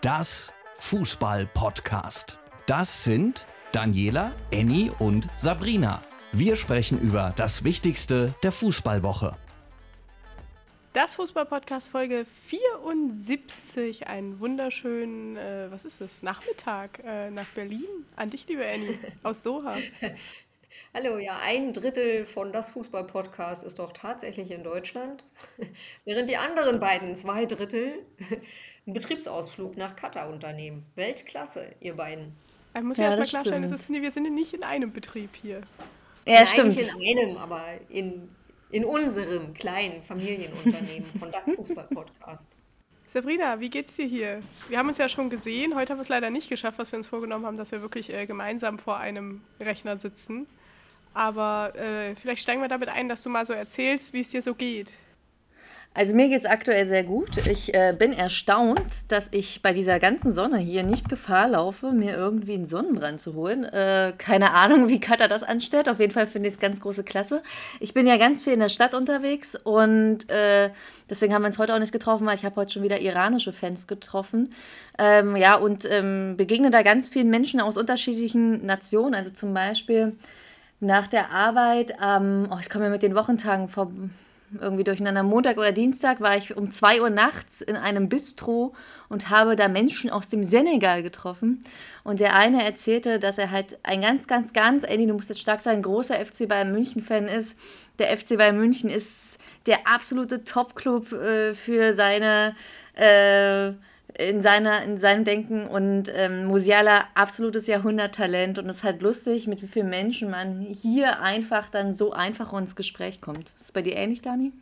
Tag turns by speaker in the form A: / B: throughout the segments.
A: das Fußball-Podcast. Das sind Daniela, Annie und Sabrina. Wir sprechen über das Wichtigste der Fußballwoche.
B: Das Fußball-Podcast Folge 74. Einen wunderschönen, äh, was ist das, Nachmittag äh, nach Berlin. An dich, liebe Annie, aus Doha.
C: Hallo, ja, ein Drittel von das Fußball-Podcast ist doch tatsächlich in Deutschland, während die anderen beiden, zwei Drittel, einen Betriebsausflug nach Katar unternehmen. Weltklasse, ihr beiden.
B: Ich muss ja, ja erstmal klarstellen, ist, wir sind nicht in einem Betrieb hier.
C: Ja, Nein, stimmt. Nicht in einem, aber in, in unserem kleinen Familienunternehmen von das Fußball-Podcast.
B: Sabrina, wie geht's dir hier? Wir haben uns ja schon gesehen. Heute haben wir es leider nicht geschafft, was wir uns vorgenommen haben, dass wir wirklich äh, gemeinsam vor einem Rechner sitzen. Aber äh, vielleicht steigen wir damit ein, dass du mal so erzählst, wie es dir so geht.
D: Also mir geht es aktuell sehr gut. Ich äh, bin erstaunt, dass ich bei dieser ganzen Sonne hier nicht Gefahr laufe, mir irgendwie einen Sonnenbrand zu holen. Äh, keine Ahnung, wie Katha das anstellt. Auf jeden Fall finde ich es ganz große Klasse. Ich bin ja ganz viel in der Stadt unterwegs und äh, deswegen haben wir uns heute auch nicht getroffen, weil ich habe heute schon wieder iranische Fans getroffen. Ähm, ja, und ähm, begegne da ganz vielen Menschen aus unterschiedlichen Nationen. Also zum Beispiel nach der Arbeit, ähm, oh, ich komme ja mit den Wochentagen vor, irgendwie durcheinander. Montag oder Dienstag war ich um 2 Uhr nachts in einem Bistro und habe da Menschen aus dem Senegal getroffen. Und der eine erzählte, dass er halt ein ganz, ganz, ganz, Andy, du musst jetzt stark sein, großer FC Bayern München-Fan ist. Der FC Bayern München ist der absolute Top-Club äh, für seine. Äh, in, seiner, in seinem Denken und ähm, Musiala absolutes Jahrhunderttalent und es ist halt lustig, mit wie vielen Menschen man hier einfach dann so einfach ins Gespräch kommt. Ist es bei dir ähnlich, Dani?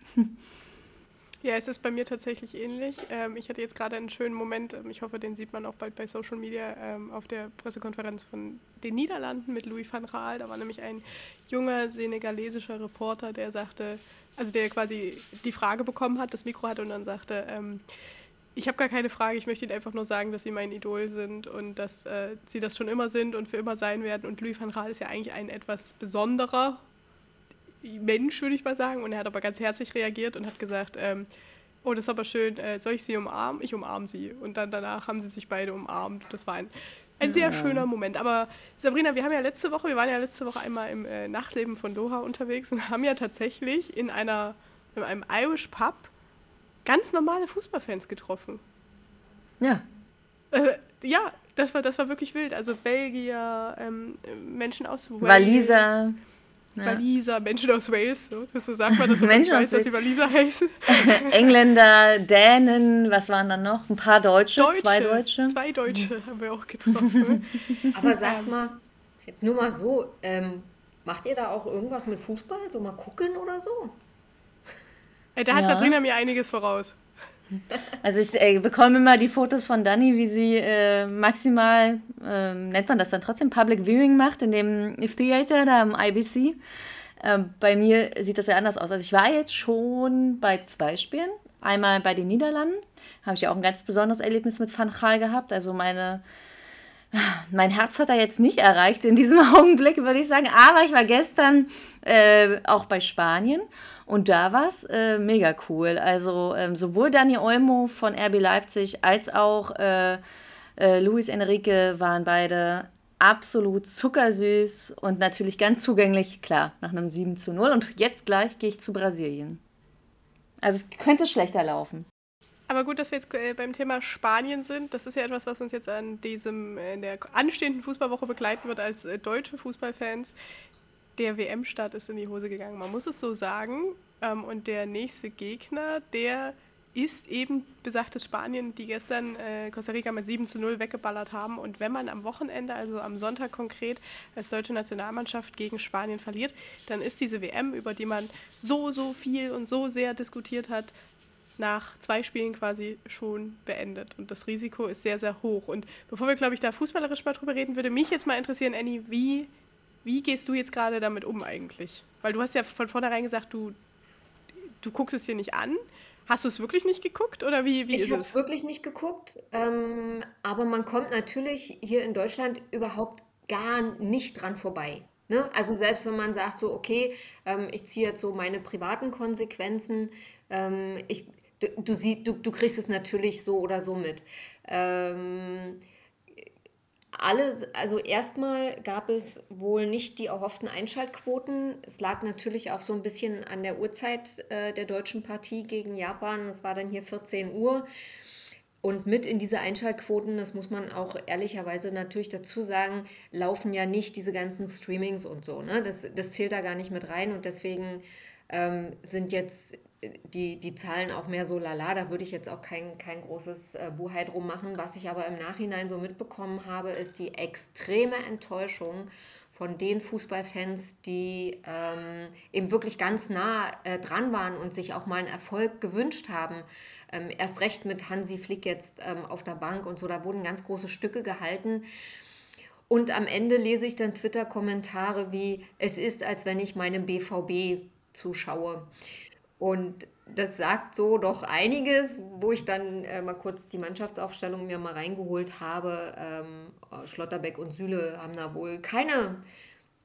B: Ja, es ist bei mir tatsächlich ähnlich. Ähm, ich hatte jetzt gerade einen schönen Moment, ähm, ich hoffe, den sieht man auch bald bei Social Media, ähm, auf der Pressekonferenz von den Niederlanden mit Louis van Raal. Da war nämlich ein junger senegalesischer Reporter, der sagte, also der quasi die Frage bekommen hat, das Mikro hatte und dann sagte, ähm, ich habe gar keine Frage, ich möchte Ihnen einfach nur sagen, dass Sie mein Idol sind und dass äh, Sie das schon immer sind und für immer sein werden. Und Louis van Gaal ist ja eigentlich ein etwas besonderer Mensch, würde ich mal sagen. Und er hat aber ganz herzlich reagiert und hat gesagt, ähm, oh, das ist aber schön, äh, soll ich Sie umarmen? Ich umarme Sie. Und dann danach haben sie sich beide umarmt. Das war ein, ein sehr ja. schöner Moment. Aber Sabrina, wir haben ja letzte Woche, wir waren ja letzte Woche einmal im äh, Nachtleben von Doha unterwegs und haben ja tatsächlich in einer, in einem Irish Pub ganz normale Fußballfans getroffen.
D: Ja.
B: Äh, ja, das war, das war wirklich wild. Also Belgier, ähm, Menschen aus
D: Wales. Waliser.
B: Waliser, Menschen aus Wales, so, so sagt man, dass man Menschen weiß, dass sie Waliser heißen.
D: Engländer, Dänen, was waren dann noch? Ein paar Deutsche, Deutsche zwei Deutsche.
B: Zwei Deutsche haben wir auch getroffen.
C: Aber sagt ähm. mal, jetzt nur mal so, ähm, macht ihr da auch irgendwas mit Fußball? So mal gucken oder so?
B: Da hat ja. Sabrina mir einiges voraus.
D: Also ich äh, bekomme immer die Fotos von Dani, wie sie äh, maximal, äh, nennt man das dann trotzdem, Public Viewing macht in dem Theater da am IBC. Ähm, bei mir sieht das ja anders aus. Also ich war jetzt schon bei zwei Spielen. Einmal bei den Niederlanden, habe ich ja auch ein ganz besonderes Erlebnis mit Van Gaal gehabt. Also meine, mein Herz hat er jetzt nicht erreicht in diesem Augenblick, würde ich sagen. Aber ich war gestern äh, auch bei Spanien und da war es äh, mega cool. Also ähm, sowohl Dani Olmo von RB Leipzig als auch äh, äh, Luis Enrique waren beide absolut zuckersüß und natürlich ganz zugänglich, klar, nach einem 7 zu 0. Und jetzt gleich gehe ich zu Brasilien. Also es könnte schlechter laufen.
B: Aber gut, dass wir jetzt äh, beim Thema Spanien sind. Das ist ja etwas, was uns jetzt an diesem, in der anstehenden Fußballwoche begleiten wird als äh, deutsche Fußballfans der WM-Start ist in die Hose gegangen. Man muss es so sagen. Ähm, und der nächste Gegner, der ist eben besagtes Spanien, die gestern äh, Costa Rica mit 7 zu 0 weggeballert haben. Und wenn man am Wochenende, also am Sonntag konkret, als deutsche Nationalmannschaft gegen Spanien verliert, dann ist diese WM, über die man so, so viel und so sehr diskutiert hat, nach zwei Spielen quasi schon beendet. Und das Risiko ist sehr, sehr hoch. Und bevor wir, glaube ich, da fußballerisch mal drüber reden, würde mich jetzt mal interessieren, Annie, wie wie gehst du jetzt gerade damit um eigentlich? Weil du hast ja von vornherein gesagt, du, du guckst es dir nicht an. Hast du es wirklich nicht geguckt oder wie, wie
C: ich habe es wirklich nicht geguckt, ähm, aber man kommt natürlich hier in Deutschland überhaupt gar nicht dran vorbei. Ne? Also selbst wenn man sagt so, okay, ähm, ich ziehe jetzt so meine privaten Konsequenzen, ähm, ich du, du, sie, du, du kriegst es natürlich so oder so mit. Ähm, alle, also erstmal gab es wohl nicht die erhofften Einschaltquoten. Es lag natürlich auch so ein bisschen an der Uhrzeit äh, der deutschen Partie gegen Japan. Es war dann hier 14 Uhr. Und mit in diese Einschaltquoten, das muss man auch ehrlicherweise natürlich dazu sagen, laufen ja nicht diese ganzen Streamings und so. Ne? Das, das zählt da gar nicht mit rein. Und deswegen ähm, sind jetzt die, die Zahlen auch mehr so lala. Da würde ich jetzt auch kein, kein großes äh, Buhai drum machen. Was ich aber im Nachhinein so mitbekommen habe, ist die extreme Enttäuschung von den Fußballfans, die ähm, eben wirklich ganz nah äh, dran waren und sich auch mal einen Erfolg gewünscht haben. Ähm, erst recht mit Hansi Flick jetzt ähm, auf der Bank und so, da wurden ganz große Stücke gehalten. Und am Ende lese ich dann Twitter-Kommentare wie, es ist, als wenn ich meinem BVB zuschaue. Und das sagt so doch einiges, wo ich dann äh, mal kurz die Mannschaftsaufstellung mir mal reingeholt habe. Ähm, Schlotterbeck und Süle haben da wohl keine,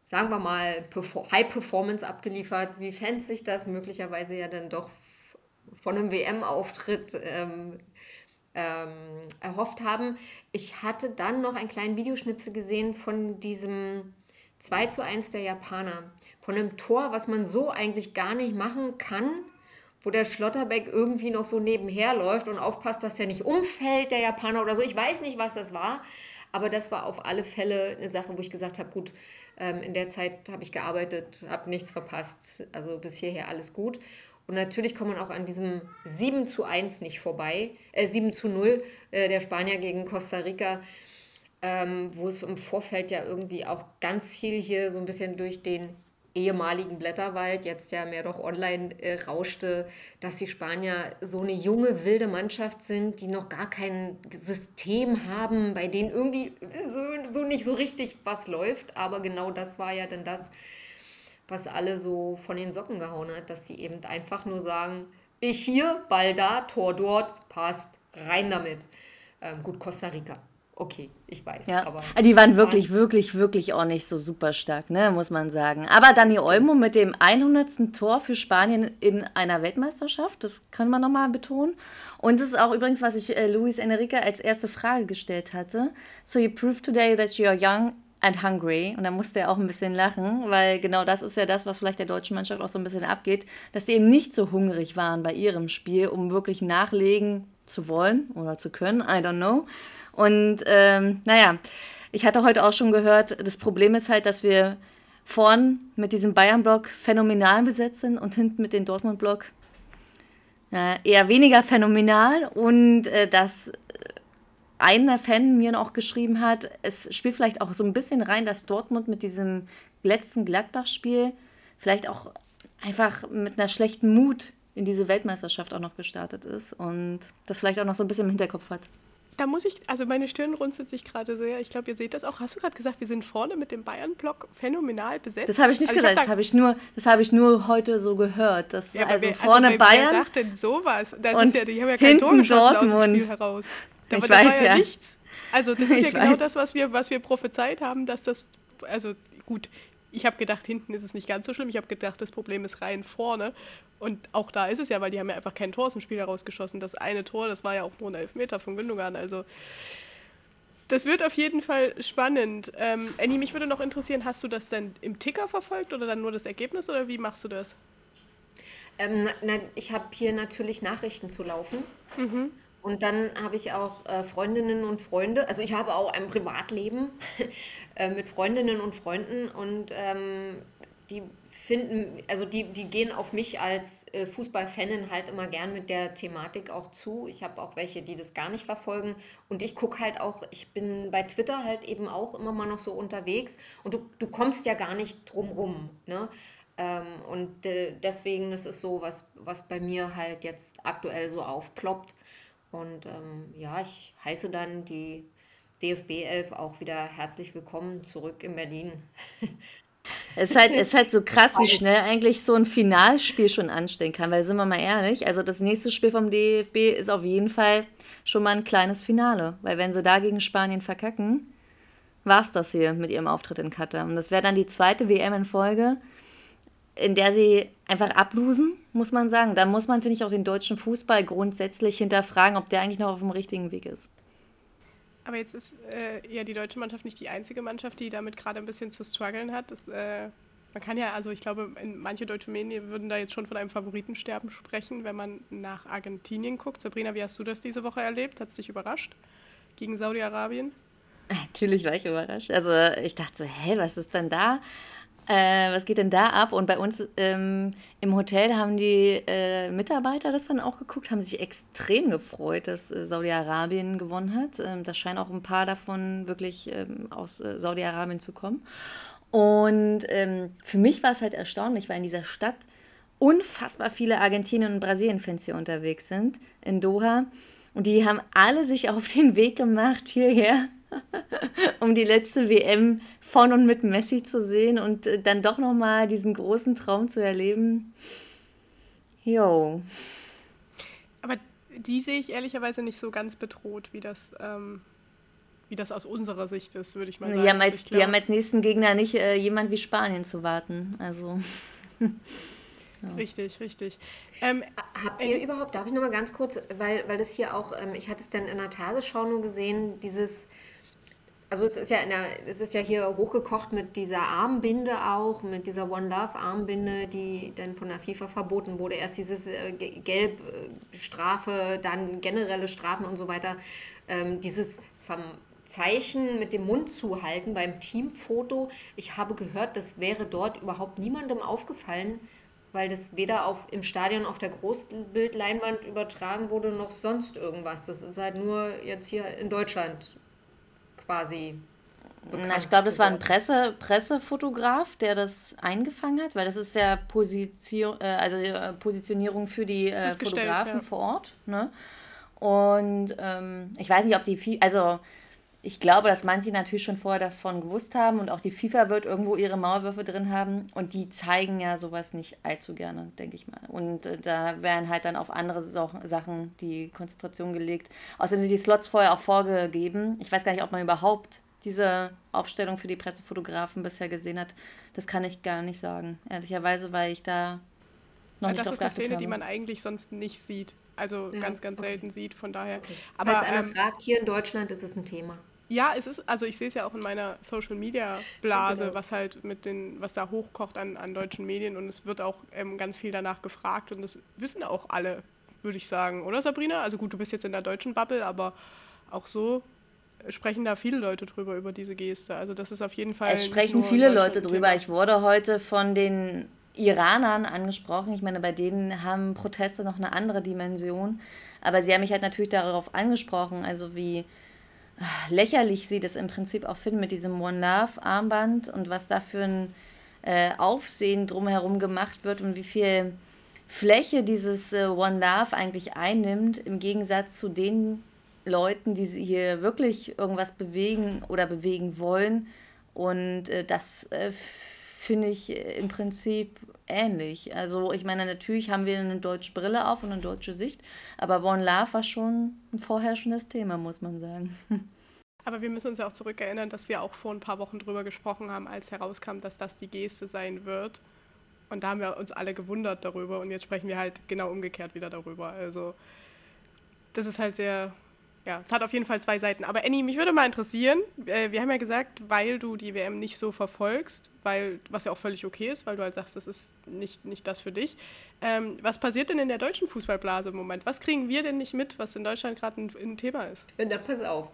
C: sagen wir mal, High Performance abgeliefert, wie Fans sich das möglicherweise ja dann doch von einem WM-Auftritt ähm, ähm, erhofft haben. Ich hatte dann noch einen kleinen Videoschnipsel gesehen von diesem 2 zu 1 der Japaner. Von einem Tor, was man so eigentlich gar nicht machen kann, wo der Schlotterbeck irgendwie noch so nebenher läuft und aufpasst, dass der nicht umfällt, der Japaner oder so. Ich weiß nicht, was das war, aber das war auf alle Fälle eine Sache, wo ich gesagt habe, gut, ähm, in der Zeit habe ich gearbeitet, habe nichts verpasst, also bis hierher alles gut. Und natürlich kommt man auch an diesem 7 zu 1 nicht vorbei, äh, 7 zu 0 äh, der Spanier gegen Costa Rica ähm, wo es im Vorfeld ja irgendwie auch ganz viel hier so ein bisschen durch den ehemaligen Blätterwald, jetzt ja mehr doch online äh, rauschte, dass die Spanier so eine junge, wilde Mannschaft sind, die noch gar kein System haben, bei denen irgendwie so, so nicht so richtig was läuft. Aber genau das war ja dann das, was alle so von den Socken gehauen hat, dass sie eben einfach nur sagen, ich hier, Ball da, Tor dort, passt, rein damit. Ähm, gut, Costa Rica okay, ich weiß.
D: Ja. Aber ah, die waren wirklich, wirklich, wirklich auch nicht so super stark, ne, muss man sagen. Aber Dani Olmo mit dem 100. Tor für Spanien in einer Weltmeisterschaft, das können wir nochmal betonen. Und das ist auch übrigens, was ich äh, Luis Enrique als erste Frage gestellt hatte. So you proved today that you are young and hungry. Und da musste er auch ein bisschen lachen, weil genau das ist ja das, was vielleicht der deutschen Mannschaft auch so ein bisschen abgeht, dass sie eben nicht so hungrig waren bei ihrem Spiel, um wirklich nachlegen zu wollen oder zu können. I don't know. Und ähm, naja, ich hatte heute auch schon gehört, das Problem ist halt, dass wir vorn mit diesem Bayern-Block phänomenal besetzt sind und hinten mit dem Dortmund-Block äh, eher weniger phänomenal. Und äh, dass einer Fan mir auch geschrieben hat, es spielt vielleicht auch so ein bisschen rein, dass Dortmund mit diesem letzten Gladbach-Spiel vielleicht auch einfach mit einer schlechten Mut in diese Weltmeisterschaft auch noch gestartet ist und das vielleicht auch noch so ein bisschen im Hinterkopf hat.
B: Da muss ich, also meine Stirn runzelt sich gerade sehr. Ich glaube, ihr seht das auch. Hast du gerade gesagt, wir sind vorne mit dem Bayern-Block phänomenal besetzt?
D: Das habe ich nicht also gesagt, ich hab das habe ich, nur, hab ich nur heute so gehört. Dass ja, also wer, vorne also wer, Bayern. Wer
B: sagt denn sowas? Das und ist ja, die haben ja kein Tor geschossen aus dem Spiel heraus. Da, ich weiß war ja, ja nichts. Also das ist ich ja genau weiß. genau das, was wir, was wir prophezeit haben, dass das, also gut, ich habe gedacht, hinten ist es nicht ganz so schlimm. Ich habe gedacht, das Problem ist rein vorne. Und auch da ist es ja, weil die haben ja einfach kein Tor aus dem Spiel herausgeschossen. Das eine Tor, das war ja auch nur ein Elfmeter von Gündogan. Also das wird auf jeden Fall spannend. Ähm, Annie, mich würde noch interessieren, hast du das denn im Ticker verfolgt oder dann nur das Ergebnis oder wie machst du das?
C: Ähm, na, ich habe hier natürlich Nachrichten zu laufen. Mhm. Und dann habe ich auch äh, Freundinnen und Freunde, also ich habe auch ein Privatleben äh, mit Freundinnen und Freunden und ähm, die finden, also die, die gehen auf mich als äh, Fußballfanin halt immer gern mit der Thematik auch zu. Ich habe auch welche, die das gar nicht verfolgen und ich gucke halt auch, ich bin bei Twitter halt eben auch immer mal noch so unterwegs und du, du kommst ja gar nicht drum rum, ne? Ähm, und äh, deswegen das ist so, was, was bei mir halt jetzt aktuell so aufploppt. Und ähm, ja, ich heiße dann die DFB 11 auch wieder herzlich willkommen zurück in Berlin.
D: Es ist, halt, es ist halt so krass, wie schnell eigentlich so ein Finalspiel schon anstehen kann, weil sind wir mal ehrlich, also das nächste Spiel vom DFB ist auf jeden Fall schon mal ein kleines Finale, weil wenn sie da gegen Spanien verkacken, war es das hier mit ihrem Auftritt in Katar. Und das wäre dann die zweite WM in Folge, in der sie einfach ablosen, muss man sagen. Da muss man, finde ich, auch den deutschen Fußball grundsätzlich hinterfragen, ob der eigentlich noch auf dem richtigen Weg ist.
B: Aber jetzt ist äh, ja die deutsche Mannschaft nicht die einzige Mannschaft, die damit gerade ein bisschen zu strugglen hat. Das, äh, man kann ja, also ich glaube, manche deutsche Medien würden da jetzt schon von einem Favoritensterben sprechen, wenn man nach Argentinien guckt. Sabrina, wie hast du das diese Woche erlebt? Hat es dich überrascht gegen Saudi-Arabien?
D: Natürlich war ich überrascht. Also ich dachte so, hä, was ist denn da? Äh, was geht denn da ab? Und bei uns ähm, im Hotel haben die äh, Mitarbeiter das dann auch geguckt, haben sich extrem gefreut, dass äh, Saudi-Arabien gewonnen hat. Ähm, da scheinen auch ein paar davon wirklich ähm, aus äh, Saudi-Arabien zu kommen. Und ähm, für mich war es halt erstaunlich, weil in dieser Stadt unfassbar viele Argentinien- und Brasilien-Fans hier unterwegs sind, in Doha. Und die haben alle sich auf den Weg gemacht hierher um die letzte WM von und mit Messi zu sehen und äh, dann doch nochmal diesen großen Traum zu erleben. Jo.
B: Aber die sehe ich ehrlicherweise nicht so ganz bedroht, wie das, ähm, wie das aus unserer Sicht ist, würde ich mal sagen.
D: Die haben als, die haben als nächsten Gegner nicht äh, jemand wie Spanien zu warten. Also.
B: Ja. Richtig, richtig.
C: Ähm, Habt ihr überhaupt, darf ich nochmal ganz kurz, weil, weil das hier auch, ähm, ich hatte es dann in der Tagesschau nur gesehen, dieses also es ist ja der, es ist ja hier hochgekocht mit dieser Armbinde auch, mit dieser One Love Armbinde, die dann von der FIFA verboten wurde. Erst dieses äh, Gelbstrafe, dann generelle Strafen und so weiter. Ähm, dieses vom Zeichen mit dem Mund zuhalten beim Teamfoto. Ich habe gehört, das wäre dort überhaupt niemandem aufgefallen, weil das weder auf, im Stadion auf der Großbildleinwand übertragen wurde, noch sonst irgendwas. Das ist halt nur jetzt hier in Deutschland quasi.
D: Na, ich glaube, das war ein Presse, Pressefotograf, der das eingefangen hat, weil das ist ja Position, äh, also äh, Positionierung für die äh, Fotografen ja. vor Ort. Ne? Und ähm, ich weiß nicht, ob die, also ich glaube, dass manche natürlich schon vorher davon gewusst haben und auch die FIFA wird irgendwo ihre Mauerwürfe drin haben und die zeigen ja sowas nicht allzu gerne, denke ich mal. Und äh, da werden halt dann auf andere so Sachen die Konzentration gelegt. Außerdem sind die Slots vorher auch vorgegeben. Ich weiß gar nicht, ob man überhaupt diese Aufstellung für die Pressefotografen bisher gesehen hat. Das kann ich gar nicht sagen, ehrlicherweise, weil ich da
B: noch ja, nicht Das ist eine Szene, habe. die man eigentlich sonst nicht sieht. Also ja, ganz, ganz okay. selten sieht, von daher. Okay.
C: Aber Falls einer ähm, fragt, hier in Deutschland ist es ein Thema.
B: Ja, es ist, also ich sehe es ja auch in meiner Social Media Blase, genau. was halt mit den, was da hochkocht an, an deutschen Medien und es wird auch ähm, ganz viel danach gefragt und das wissen auch alle, würde ich sagen, oder Sabrina? Also gut, du bist jetzt in der deutschen Bubble, aber auch so sprechen da viele Leute drüber, über diese Geste. Also das ist auf jeden Fall.
D: Es sprechen viele Leute drüber. Ich wurde heute von den Iranern angesprochen. Ich meine, bei denen haben Proteste noch eine andere Dimension. Aber sie haben mich halt natürlich darauf angesprochen, also wie lächerlich sie das im Prinzip auch finden mit diesem One Love Armband und was da für ein äh, Aufsehen drumherum gemacht wird und wie viel Fläche dieses äh, One Love eigentlich einnimmt, im Gegensatz zu den Leuten, die hier wirklich irgendwas bewegen oder bewegen wollen. Und äh, das äh, finde ich im Prinzip ähnlich. Also ich meine, natürlich haben wir eine deutsche Brille auf und eine deutsche Sicht, aber One Love war schon ein vorherrschendes Thema, muss man sagen.
B: Aber wir müssen uns ja auch zurückerinnern, dass wir auch vor ein paar Wochen drüber gesprochen haben, als herauskam, dass das die Geste sein wird. Und da haben wir uns alle gewundert darüber und jetzt sprechen wir halt genau umgekehrt wieder darüber. Also das ist halt sehr ja, es hat auf jeden Fall zwei Seiten. Aber Annie, mich würde mal interessieren, äh, wir haben ja gesagt, weil du die WM nicht so verfolgst, weil, was ja auch völlig okay ist, weil du halt sagst, das ist nicht, nicht das für dich. Ähm, was passiert denn in der deutschen Fußballblase im Moment? Was kriegen wir denn nicht mit, was in Deutschland gerade ein, ein, Thema ist?
C: Na, pass auf.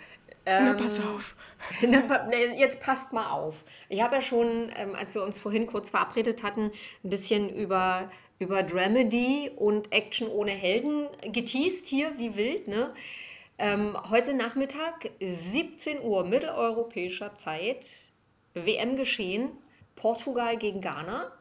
B: Ähm, na, pass auf.
C: Na, jetzt passt mal auf. Ich habe ja schon, ähm, als wir uns vorhin kurz verabredet hatten, ein bisschen über über Dramedy und Action ohne Helden geteased hier, wie wild, ne? Ähm, heute Nachmittag, 17 Uhr mitteleuropäischer Zeit, WM geschehen, Portugal gegen Ghana.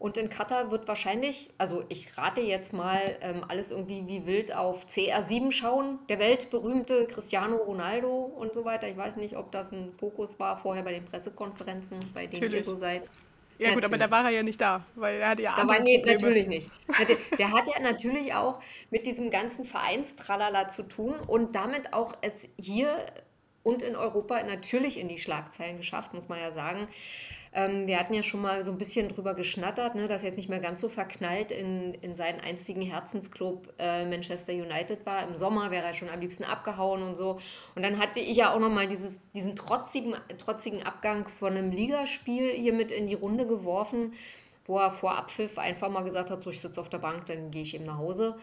C: Und in Katar wird wahrscheinlich, also ich rate jetzt mal, ähm, alles irgendwie wie wild auf CR7 schauen. Der weltberühmte Cristiano Ronaldo und so weiter. Ich weiß nicht, ob das ein Fokus war vorher bei den Pressekonferenzen, bei denen Natürlich. ihr so seid.
B: Ja natürlich. gut, aber da war er ja nicht da, weil er hat ja
C: da war, nee, natürlich nicht. Der, der, hat ja natürlich auch mit diesem ganzen Vereinstralala zu tun und damit auch es hier und in Europa natürlich in die Schlagzeilen geschafft, muss man ja sagen. Ähm, wir hatten ja schon mal so ein bisschen drüber geschnattert, ne, dass er jetzt nicht mehr ganz so verknallt in, in seinen einstigen Herzensclub äh, Manchester United war. Im Sommer wäre er schon am liebsten abgehauen und so. Und dann hatte ich ja auch nochmal diesen trotzigen, trotzigen Abgang von einem Ligaspiel hier mit in die Runde geworfen, wo er vor Abpfiff einfach mal gesagt hat, so ich sitze auf der Bank, dann gehe ich eben nach Hause.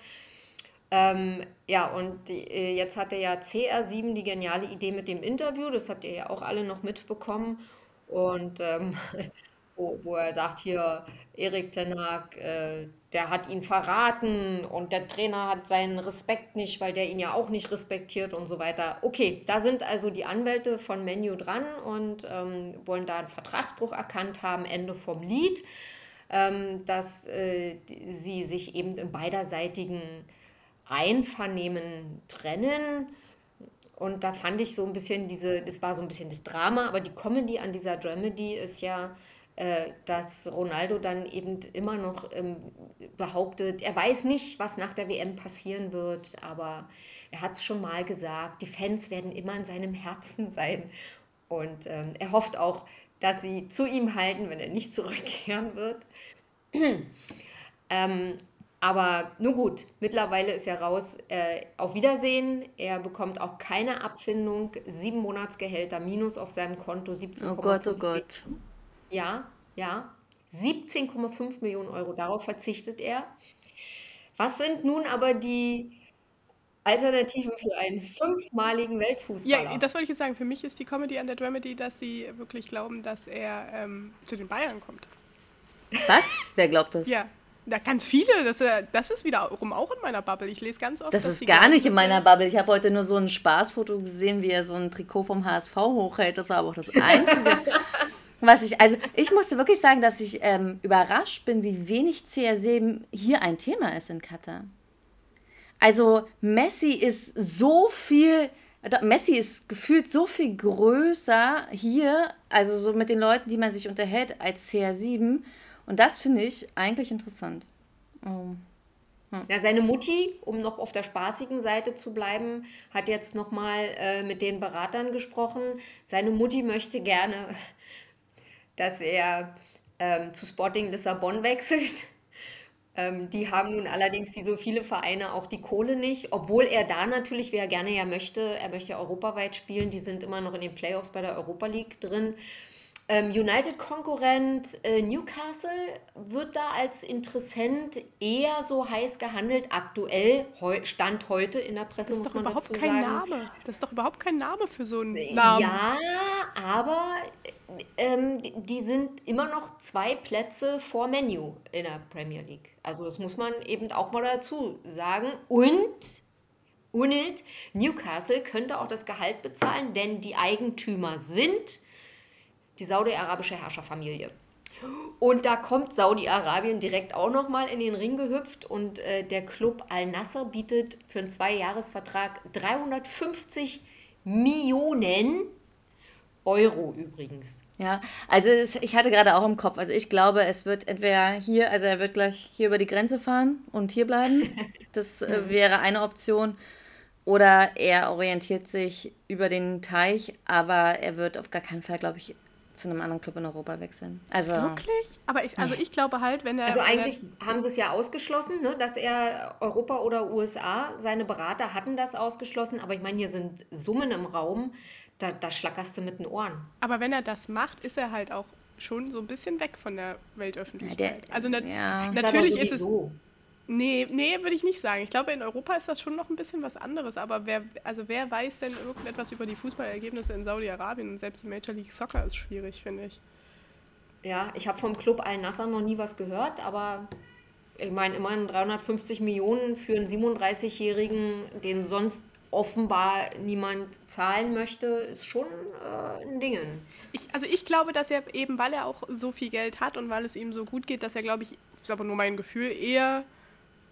C: Ähm, ja, und die, äh, jetzt hat er ja CR7 die geniale Idee mit dem Interview, das habt ihr ja auch alle noch mitbekommen. Und ähm, wo, wo er sagt, hier, Erik Tenag, äh, der hat ihn verraten und der Trainer hat seinen Respekt nicht, weil der ihn ja auch nicht respektiert und so weiter. Okay, da sind also die Anwälte von Menu dran und ähm, wollen da einen Vertragsbruch erkannt haben, Ende vom Lied, ähm, dass äh, sie sich eben im beiderseitigen Einvernehmen trennen. Und da fand ich so ein bisschen diese, das war so ein bisschen das Drama, aber die Comedy an dieser Dramedy ist ja, äh, dass Ronaldo dann eben immer noch ähm, behauptet, er weiß nicht, was nach der WM passieren wird, aber er hat es schon mal gesagt, die Fans werden immer in seinem Herzen sein. Und ähm, er hofft auch, dass sie zu ihm halten, wenn er nicht zurückkehren wird. ähm, aber nur gut, mittlerweile ist er raus. Äh, auf Wiedersehen. Er bekommt auch keine Abfindung. Sieben Monatsgehälter minus auf seinem Konto. 17,
D: oh Gott, oh Gott.
C: Ja, ja. 17,5 Millionen Euro. Darauf verzichtet er. Was sind nun aber die Alternativen für einen fünfmaligen Weltfußballer?
B: Ja, das wollte ich jetzt sagen. Für mich ist die Comedy an der Dramedy, dass sie wirklich glauben, dass er ähm, zu den Bayern kommt.
D: Was? Wer glaubt das?
B: Ja, na, ganz viele. Das, äh, das ist wiederum auch in meiner Bubble. Ich lese ganz oft.
D: Das ist gar nicht in meiner Bubble. Ich habe heute nur so ein Spaßfoto gesehen, wie er so ein Trikot vom HSV hochhält. Das war aber auch das Einzige. was ich, also ich musste wirklich sagen, dass ich ähm, überrascht bin, wie wenig CR7 hier ein Thema ist in Katar. Also Messi ist so viel, Messi ist gefühlt so viel größer hier, also so mit den Leuten, die man sich unterhält, als CR7. Und das finde ich eigentlich interessant. Oh.
C: Hm. Ja, seine Mutti, um noch auf der spaßigen Seite zu bleiben, hat jetzt nochmal äh, mit den Beratern gesprochen. Seine Mutti möchte gerne, dass er ähm, zu Sporting Lissabon wechselt. Ähm, die haben nun allerdings wie so viele Vereine auch die Kohle nicht, obwohl er da natürlich, wie er gerne ja möchte, er möchte ja europaweit spielen, die sind immer noch in den Playoffs bei der Europa League drin. Ähm, United-Konkurrent äh, Newcastle wird da als Interessent eher so heiß gehandelt. Aktuell, heu, Stand heute in der Presse,
B: das ist
C: muss
B: doch
C: man
B: überhaupt
C: dazu
B: kein
C: sagen.
B: Name. Das ist doch überhaupt kein Name für so einen Namen.
C: Ja, aber ähm, die sind immer noch zwei Plätze vor Menu in der Premier League. Also das muss man eben auch mal dazu sagen. Und, und Newcastle könnte auch das Gehalt bezahlen, denn die Eigentümer sind die saudi-arabische Herrscherfamilie. Und da kommt Saudi-Arabien direkt auch nochmal in den Ring gehüpft und äh, der Club Al-Nasser bietet für einen Zweijahresvertrag 350 Millionen Euro übrigens.
D: Ja, also es, ich hatte gerade auch im Kopf, also ich glaube, es wird entweder hier, also er wird gleich hier über die Grenze fahren und hier bleiben. Das äh, wäre eine Option. Oder er orientiert sich über den Teich, aber er wird auf gar keinen Fall, glaube ich, zu einem anderen Club in Europa wechseln. Also,
B: Wirklich? Aber ich, also ich glaube halt, wenn er.
C: Also eigentlich haben sie es ja ausgeschlossen, ne, dass er Europa oder USA, seine Berater hatten das ausgeschlossen, aber ich meine, hier sind Summen im Raum, da, da schlackerst du mit den Ohren.
B: Er, aber wenn er das macht, ist er halt auch schon so ein bisschen weg von der Weltöffentlichkeit.
D: Ja, der-
B: also na,
D: ja.
B: Natürlich ist es.
C: sowieso.
B: Nee, nee, würde ich nicht sagen. Ich glaube, in Europa ist das schon noch ein bisschen was anderes. Aber wer, also wer weiß denn irgendetwas über die Fußballergebnisse in Saudi-Arabien? Und selbst die Major League Soccer ist schwierig, finde ich.
C: Ja, ich habe vom Club Al-Nassr noch nie was gehört, aber ich meine, immerhin 350 Millionen für einen 37-Jährigen, den sonst offenbar niemand zahlen möchte, ist schon äh, ein Ding.
B: Ich, also ich glaube, dass er eben, weil er auch so viel Geld hat und weil es ihm so gut geht, dass er, glaube ich, ist aber nur mein Gefühl, eher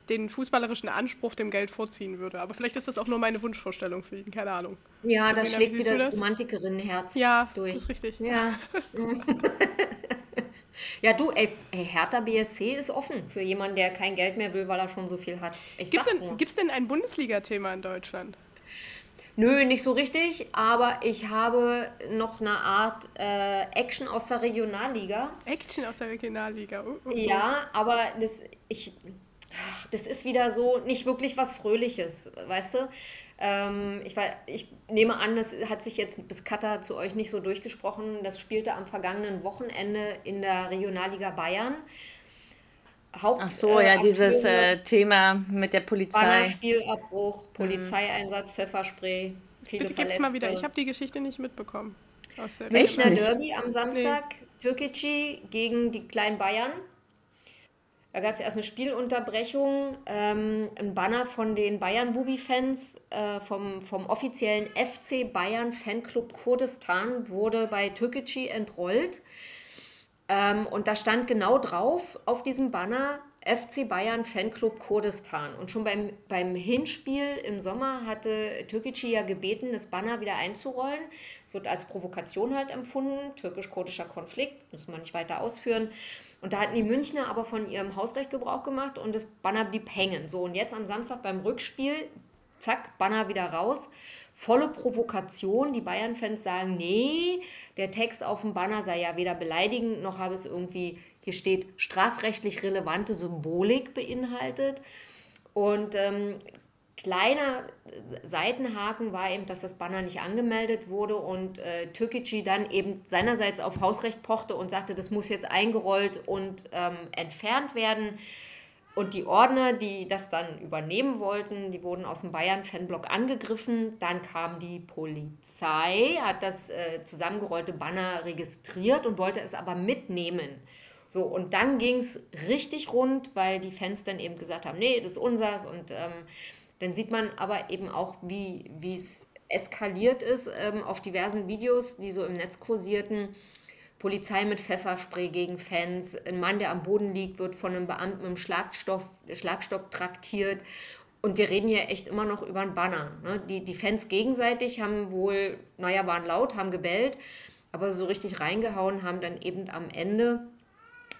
B: den fußballerischen Anspruch dem Geld vorziehen würde. Aber vielleicht ist das auch nur meine Wunschvorstellung für ihn, keine Ahnung.
C: Ja,
B: Sabrina, wie
C: schlägt wieder das
B: das?
C: Romantikerinnenherz
B: Ja,
C: durch.
B: das ist richtig.
C: Ja. ja, du, ey, ey, Hertha BSC ist offen für jemanden, der kein Geld mehr will, weil er schon so viel hat.
B: Gibt es denn, denn ein Bundesliga-Thema in Deutschland?
C: Nö, nicht so richtig, aber ich habe noch eine Art äh, Action aus der Regionalliga.
B: Action aus der Regionalliga. Uh, uh, uh.
C: Ja, aber das, ich, das ist wieder so nicht wirklich was Fröhliches, weißt du? Ähm, ich, war, ich nehme an, das hat sich jetzt bis Katar zu euch nicht so durchgesprochen. Das spielte am vergangenen Wochenende in der Regionalliga Bayern.
D: Haupt, Ach so, äh, ja, dieses äh, Thema mit der Polizei.
C: Spielabbruch, mhm. Polizeieinsatz, Pfefferspray,
B: viele Bitte gib's mal wieder, ich habe die Geschichte nicht mitbekommen.
C: Aus der Münchner Derby am Samstag, nee. Türkgücü gegen die kleinen Bayern. Da gab es erst eine Spielunterbrechung. Ähm, ein Banner von den Bayern-Bubi-Fans äh, vom, vom offiziellen FC Bayern Fanclub Kurdistan wurde bei Türkgücü entrollt. Ähm, und da stand genau drauf auf diesem Banner FC Bayern Fanclub Kurdistan. Und schon beim, beim Hinspiel im Sommer hatte Türkgücü ja gebeten, das Banner wieder einzurollen. Es wird als Provokation halt empfunden, türkisch-kurdischer Konflikt, muss man nicht weiter ausführen. Und da hatten die Münchner aber von ihrem Hausrecht Gebrauch gemacht und das Banner blieb hängen. So, und jetzt am Samstag beim Rückspiel, zack, Banner wieder raus volle Provokation. Die Bayern-Fans sagen, nee, der Text auf dem Banner sei ja weder beleidigend, noch habe es irgendwie, hier steht, strafrechtlich relevante Symbolik beinhaltet. Und ähm, kleiner Seitenhaken war eben, dass das Banner nicht angemeldet wurde und äh, Türkgücü dann eben seinerseits auf Hausrecht pochte und sagte, das muss jetzt eingerollt und ähm, entfernt werden. Und die Ordner, die das dann übernehmen wollten, die wurden aus dem Bayern-Fanblock angegriffen. Dann kam die Polizei, hat das äh, zusammengerollte Banner registriert und wollte es aber mitnehmen. So, und dann ging es richtig rund, weil die Fans dann eben gesagt haben, nee, das ist unsers. Und ähm, dann sieht man aber eben auch, wie es eskaliert ist ähm, auf diversen Videos, die so im Netz kursierten Polizei mit Pfefferspray gegen Fans, ein Mann, der am Boden liegt, wird von einem Beamten mit einem Schlagstoff, Schlagstock traktiert. Und wir reden hier echt immer noch über einen Banner. Ne? Die, die Fans gegenseitig haben wohl, naja, waren laut, haben gebellt, aber so richtig reingehauen haben dann eben am Ende.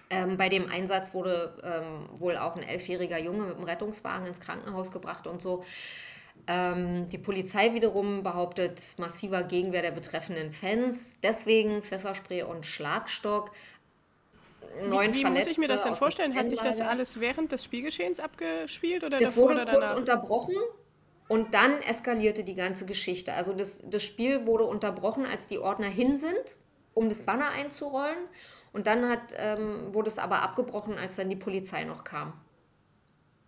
C: Ähm, bei dem Einsatz wurde ähm, wohl auch ein elfjähriger Junge mit einem Rettungswagen ins Krankenhaus gebracht und so. Ähm, die Polizei wiederum behauptet massiver Gegenwehr der betreffenden Fans. Deswegen Pfefferspray und Schlagstock.
B: Neun wie, wie muss ich mir das denn vorstellen? Hat sich das alles während des Spielgeschehens abgespielt oder
C: das wurde oder kurz unterbrochen und dann eskalierte die ganze Geschichte. Also das, das Spiel wurde unterbrochen, als die Ordner hin sind, um das Banner einzurollen. Und dann hat, ähm, wurde es aber abgebrochen, als dann die Polizei noch kam.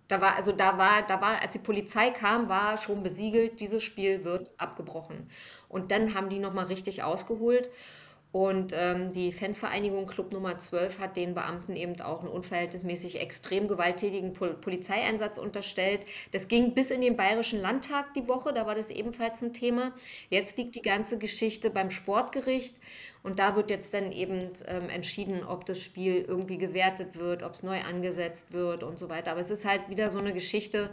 C: Da war, also da war, da war, als die Polizei kam, war schon besiegelt, dieses Spiel wird abgebrochen. Und dann haben die nochmal richtig ausgeholt. Und ähm, die Fanvereinigung Club Nummer 12 hat den Beamten eben auch einen unverhältnismäßig extrem gewalttätigen Pol Polizeieinsatz unterstellt. Das ging bis in den Bayerischen Landtag die Woche, da war das ebenfalls ein Thema. Jetzt liegt die ganze Geschichte beim Sportgericht und da wird jetzt dann eben ähm, entschieden, ob das Spiel irgendwie gewertet wird, ob es neu angesetzt wird und so weiter. Aber es ist halt wieder so eine Geschichte,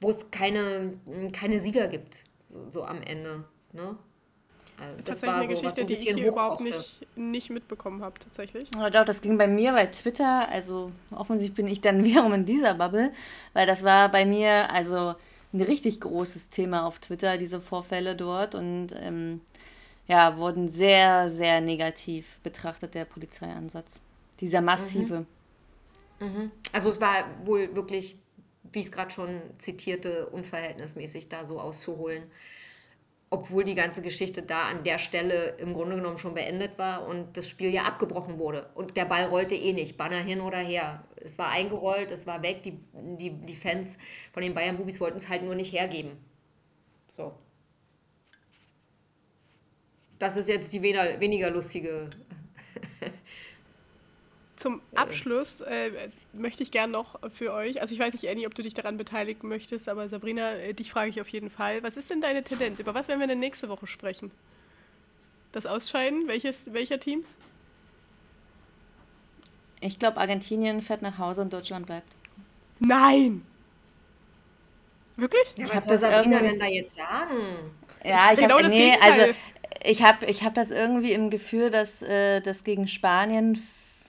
C: wo es keine, keine Sieger gibt, so, so am Ende. Ne?
B: Also das tatsächlich war eine so, Geschichte, ein die ich hier überhaupt nicht, nicht mitbekommen habe, tatsächlich.
D: Ja, doch, das ging bei mir bei Twitter. Also offensichtlich bin ich dann wiederum in dieser Bubble, weil das war bei mir also ein richtig großes Thema auf Twitter, diese Vorfälle dort. Und ähm, ja, wurden sehr, sehr negativ betrachtet, der Polizeieinsatz. Dieser massive.
C: Mhm. Mhm. Also es war wohl wirklich, wie ich es gerade schon zitierte, unverhältnismäßig da so auszuholen obwohl die ganze Geschichte da an der Stelle im Grunde genommen schon beendet war und das Spiel ja abgebrochen wurde. Und der Ball rollte eh nicht, Banner hin oder her. Es war eingerollt, es war weg. Die, die, die Fans von den Bayern-Bubis wollten es halt nur nicht hergeben. So. Das ist jetzt die weniger, weniger lustige
B: zum Abschluss äh, möchte ich gern noch für euch, also ich weiß nicht, Annie, ob du dich daran beteiligen möchtest, aber Sabrina, äh, dich frage ich auf jeden Fall. Was ist denn deine Tendenz? Über was werden wir denn nächste Woche sprechen? Das Ausscheiden? Welches, welcher Teams?
D: Ich glaube, Argentinien fährt nach Hause und Deutschland bleibt.
B: Nein! Wirklich?
C: Ja, was soll Sabrina denn da jetzt sagen?
D: Ja, ich genau habe nee, also ich habe ich hab das irgendwie im Gefühl, dass äh, das gegen Spanien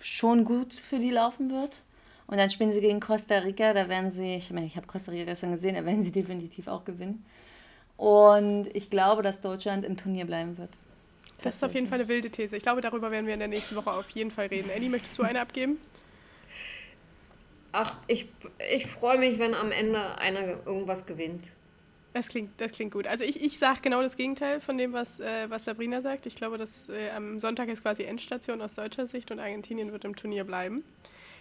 D: schon gut für die laufen wird. Und dann spielen sie gegen Costa Rica, da werden sie, ich meine, ich habe Costa Rica gestern gesehen, da werden sie definitiv auch gewinnen. Und ich glaube, dass Deutschland im Turnier bleiben wird.
B: Das ist auf jeden Fall eine wilde These. Ich glaube, darüber werden wir in der nächsten Woche auf jeden Fall reden. Annie, möchtest du eine abgeben?
C: Ach, ich, ich freue mich, wenn am Ende einer irgendwas gewinnt.
B: Das klingt, das klingt gut. Also ich, ich sage genau das Gegenteil von dem, was, äh, was Sabrina sagt. Ich glaube, dass äh, am Sonntag ist quasi Endstation aus deutscher Sicht und Argentinien wird im Turnier bleiben.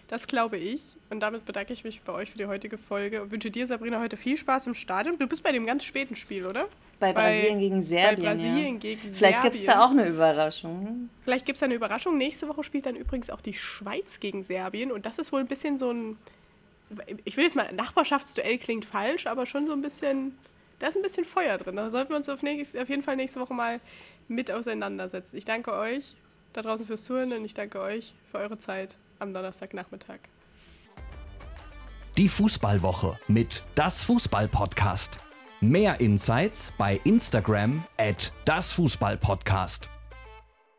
B: Das glaube ich. Und damit bedanke ich mich bei euch für die heutige Folge und wünsche dir, Sabrina, heute viel Spaß im Stadion. Du bist bei dem ganz späten Spiel, oder?
D: Bei Brasilien gegen Serbien.
B: Bei Brasilien
D: ja.
B: gegen
D: Vielleicht gibt es da auch eine Überraschung.
B: Vielleicht gibt es eine Überraschung. Nächste Woche spielt dann übrigens auch die Schweiz gegen Serbien. Und das ist wohl ein bisschen so ein. Ich will jetzt mal, Nachbarschaftsduell klingt falsch, aber schon so ein bisschen. Da ist ein bisschen Feuer drin. Da sollten wir uns auf, nächst, auf jeden Fall nächste Woche mal mit auseinandersetzen. Ich danke euch da draußen fürs Zuhören und ich danke euch für eure Zeit am Donnerstagnachmittag.
A: Die Fußballwoche mit Das Fußball Podcast. Mehr Insights bei Instagram at das Fußball Podcast.